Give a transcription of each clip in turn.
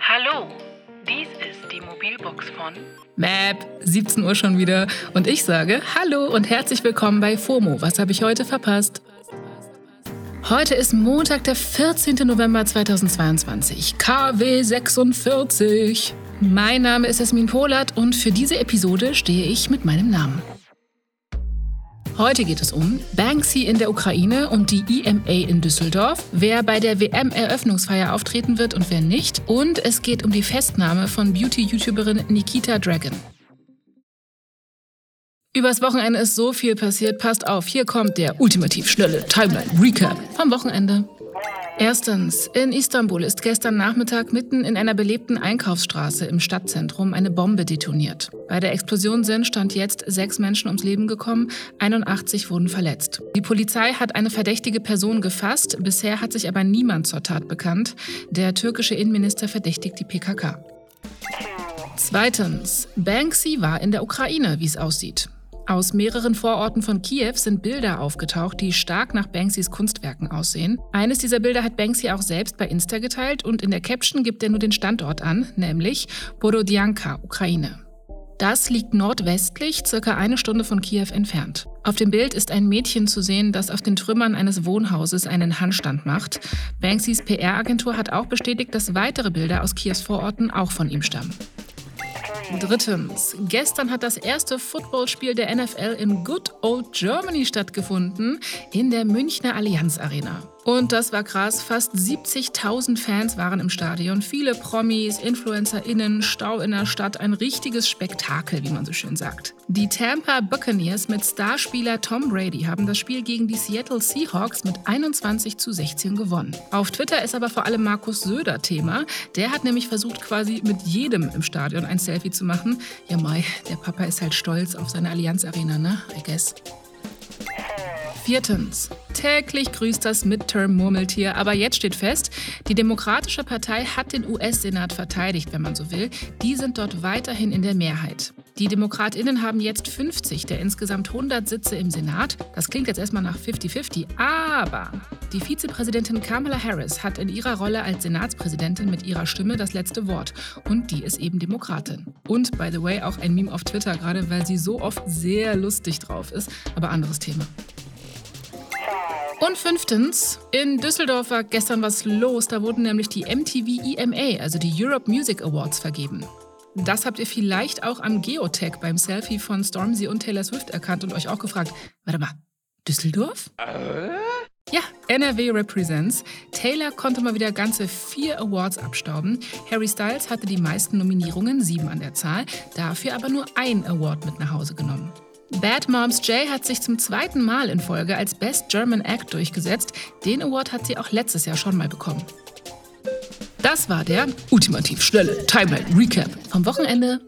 Hallo, dies ist die Mobilbox von Map, 17 Uhr schon wieder. Und ich sage Hallo und herzlich willkommen bei FOMO. Was habe ich heute verpasst? Heute ist Montag, der 14. November 2022, KW 46. Mein Name ist Esmin Polat und für diese Episode stehe ich mit meinem Namen. Heute geht es um Banksy in der Ukraine und die EMA in Düsseldorf, wer bei der WM-Eröffnungsfeier auftreten wird und wer nicht. Und es geht um die Festnahme von Beauty-YouTuberin Nikita Dragon. Übers Wochenende ist so viel passiert. Passt auf, hier kommt der ultimativ schnelle Timeline-Recap vom Wochenende. Erstens, in Istanbul ist gestern Nachmittag mitten in einer belebten Einkaufsstraße im Stadtzentrum eine Bombe detoniert. Bei der Explosion sind stand jetzt sechs Menschen ums Leben gekommen, 81 wurden verletzt. Die Polizei hat eine verdächtige Person gefasst, bisher hat sich aber niemand zur Tat bekannt. Der türkische Innenminister verdächtigt die PKK. Zweitens, Banksy war in der Ukraine, wie es aussieht. Aus mehreren Vororten von Kiew sind Bilder aufgetaucht, die stark nach Banksys Kunstwerken aussehen. Eines dieser Bilder hat Banksy auch selbst bei Insta geteilt und in der Caption gibt er nur den Standort an, nämlich Borodyanka, Ukraine. Das liegt nordwestlich, circa eine Stunde von Kiew entfernt. Auf dem Bild ist ein Mädchen zu sehen, das auf den Trümmern eines Wohnhauses einen Handstand macht. Banksys PR-Agentur hat auch bestätigt, dass weitere Bilder aus Kiews Vororten auch von ihm stammen. Drittens, gestern hat das erste Footballspiel der NFL im Good Old Germany stattgefunden, in der Münchner Allianz Arena. Und das war krass. Fast 70.000 Fans waren im Stadion. Viele Promis, InfluencerInnen, Stau in der Stadt. Ein richtiges Spektakel, wie man so schön sagt. Die Tampa Buccaneers mit Starspieler Tom Brady haben das Spiel gegen die Seattle Seahawks mit 21 zu 16 gewonnen. Auf Twitter ist aber vor allem Markus Söder Thema. Der hat nämlich versucht, quasi mit jedem im Stadion ein Selfie zu machen. Ja, Mai, der Papa ist halt stolz auf seine Allianz Arena, ne? I guess. Viertens. Täglich grüßt das Midterm-Murmeltier, aber jetzt steht fest, die Demokratische Partei hat den US-Senat verteidigt, wenn man so will. Die sind dort weiterhin in der Mehrheit. Die DemokratInnen haben jetzt 50 der insgesamt 100 Sitze im Senat. Das klingt jetzt erstmal nach 50-50, aber die Vizepräsidentin Kamala Harris hat in ihrer Rolle als Senatspräsidentin mit ihrer Stimme das letzte Wort. Und die ist eben Demokratin. Und, by the way, auch ein Meme auf Twitter, gerade weil sie so oft sehr lustig drauf ist. Aber anderes Thema. Und fünftens, in Düsseldorf war gestern was los. Da wurden nämlich die MTV EMA, also die Europe Music Awards, vergeben. Das habt ihr vielleicht auch am Geotech beim Selfie von Stormzy und Taylor Swift erkannt und euch auch gefragt, warte mal, Düsseldorf? Äh? Ja, NRW Represents. Taylor konnte mal wieder ganze vier Awards abstauben. Harry Styles hatte die meisten Nominierungen, sieben an der Zahl, dafür aber nur ein Award mit nach Hause genommen. Bad Moms J hat sich zum zweiten Mal in Folge als Best German Act durchgesetzt. Den Award hat sie auch letztes Jahr schon mal bekommen. Das war der ultimativ schnelle Timeline Recap vom Wochenende.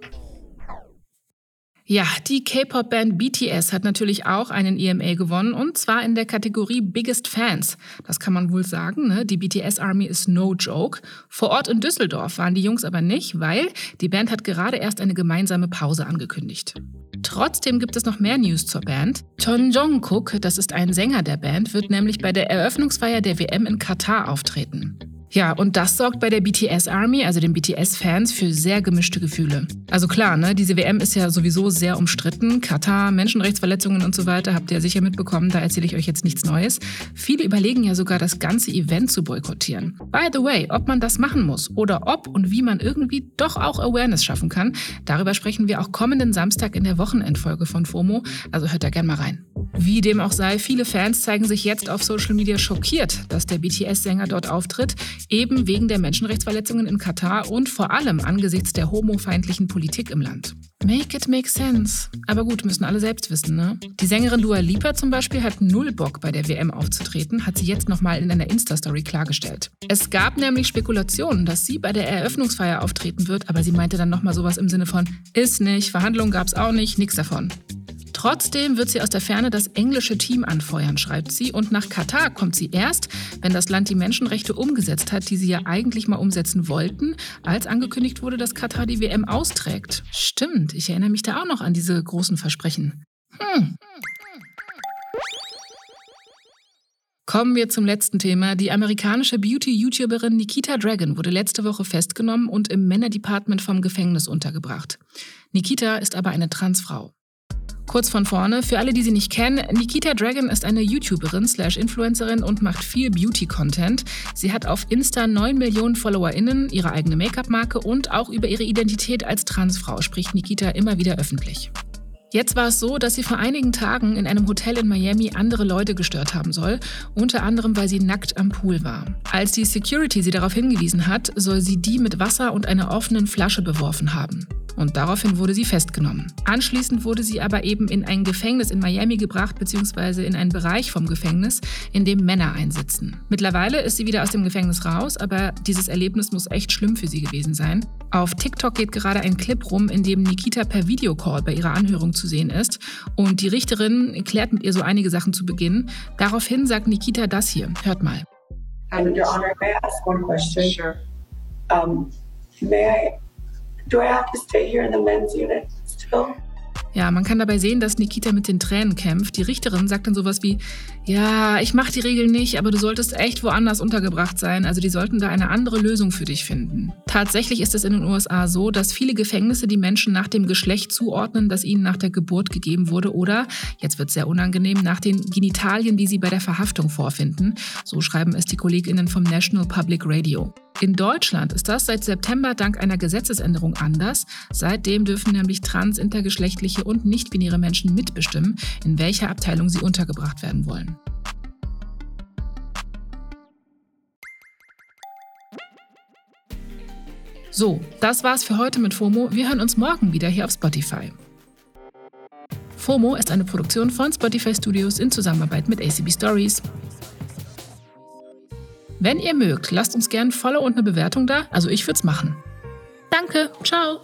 Ja, die K-Pop-Band BTS hat natürlich auch einen EMA gewonnen und zwar in der Kategorie Biggest Fans. Das kann man wohl sagen, ne? Die BTS Army ist no joke. Vor Ort in Düsseldorf waren die Jungs aber nicht, weil die Band hat gerade erst eine gemeinsame Pause angekündigt. Trotzdem gibt es noch mehr News zur Band. Ton Jong-kook, das ist ein Sänger der Band, wird nämlich bei der Eröffnungsfeier der WM in Katar auftreten. Ja, und das sorgt bei der BTS Army, also den BTS-Fans, für sehr gemischte Gefühle. Also klar, ne, diese WM ist ja sowieso sehr umstritten. Katar, Menschenrechtsverletzungen und so weiter, habt ihr sicher mitbekommen, da erzähle ich euch jetzt nichts Neues. Viele überlegen ja sogar, das ganze Event zu boykottieren. By the way, ob man das machen muss oder ob und wie man irgendwie doch auch Awareness schaffen kann, darüber sprechen wir auch kommenden Samstag in der Wochenendfolge von FOMO, also hört da gerne mal rein. Wie dem auch sei, viele Fans zeigen sich jetzt auf Social Media schockiert, dass der BTS-Sänger dort auftritt, eben wegen der Menschenrechtsverletzungen in Katar und vor allem angesichts der homofeindlichen Politik im Land. Make it make sense. Aber gut, müssen alle selbst wissen, ne? Die Sängerin Dua Lipa zum Beispiel hat null Bock bei der WM aufzutreten, hat sie jetzt nochmal in einer Insta-Story klargestellt. Es gab nämlich Spekulationen, dass sie bei der Eröffnungsfeier auftreten wird, aber sie meinte dann nochmal sowas im Sinne von, ist nicht, Verhandlungen gab's auch nicht, nix davon. Trotzdem wird sie aus der Ferne das englische Team anfeuern, schreibt sie. Und nach Katar kommt sie erst, wenn das Land die Menschenrechte umgesetzt hat, die sie ja eigentlich mal umsetzen wollten, als angekündigt wurde, dass Katar die WM austrägt. Stimmt, ich erinnere mich da auch noch an diese großen Versprechen. Hm. Kommen wir zum letzten Thema. Die amerikanische Beauty-YouTuberin Nikita Dragon wurde letzte Woche festgenommen und im Männerdepartment vom Gefängnis untergebracht. Nikita ist aber eine Transfrau. Kurz von vorne, für alle, die sie nicht kennen, Nikita Dragon ist eine YouTuberin slash Influencerin und macht viel Beauty-Content. Sie hat auf Insta 9 Millionen FollowerInnen, ihre eigene Make-up-Marke und auch über ihre Identität als Transfrau spricht Nikita immer wieder öffentlich. Jetzt war es so, dass sie vor einigen Tagen in einem Hotel in Miami andere Leute gestört haben soll, unter anderem weil sie nackt am Pool war. Als die Security sie darauf hingewiesen hat, soll sie die mit Wasser und einer offenen Flasche beworfen haben und daraufhin wurde sie festgenommen. Anschließend wurde sie aber eben in ein Gefängnis in Miami gebracht, beziehungsweise in einen Bereich vom Gefängnis, in dem Männer einsitzen. Mittlerweile ist sie wieder aus dem Gefängnis raus, aber dieses Erlebnis muss echt schlimm für sie gewesen sein. Auf TikTok geht gerade ein Clip rum, in dem Nikita per Videocall bei ihrer Anhörung zu sehen ist und die Richterin klärt mit ihr so einige Sachen zu Beginn. Daraufhin sagt Nikita das hier. Hört mal. Um, Your Honor, may I ask one question? Sure. Um, may I Do I have to stay here in the men's unit still? Ja, man kann dabei sehen, dass Nikita mit den Tränen kämpft. Die Richterin sagt dann sowas wie, ja, ich mache die Regeln nicht, aber du solltest echt woanders untergebracht sein. Also die sollten da eine andere Lösung für dich finden. Tatsächlich ist es in den USA so, dass viele Gefängnisse die Menschen nach dem Geschlecht zuordnen, das ihnen nach der Geburt gegeben wurde oder, jetzt wird es sehr unangenehm, nach den Genitalien, die sie bei der Verhaftung vorfinden. So schreiben es die Kolleginnen vom National Public Radio. In Deutschland ist das seit September dank einer Gesetzesänderung anders. Seitdem dürfen nämlich trans, intergeschlechtliche und nicht-binäre Menschen mitbestimmen, in welcher Abteilung sie untergebracht werden wollen. So, das war's für heute mit FOMO. Wir hören uns morgen wieder hier auf Spotify. FOMO ist eine Produktion von Spotify Studios in Zusammenarbeit mit ACB Stories. Wenn ihr mögt, lasst uns gerne ein Follow und eine Bewertung da. Also ich würde es machen. Danke. Ciao.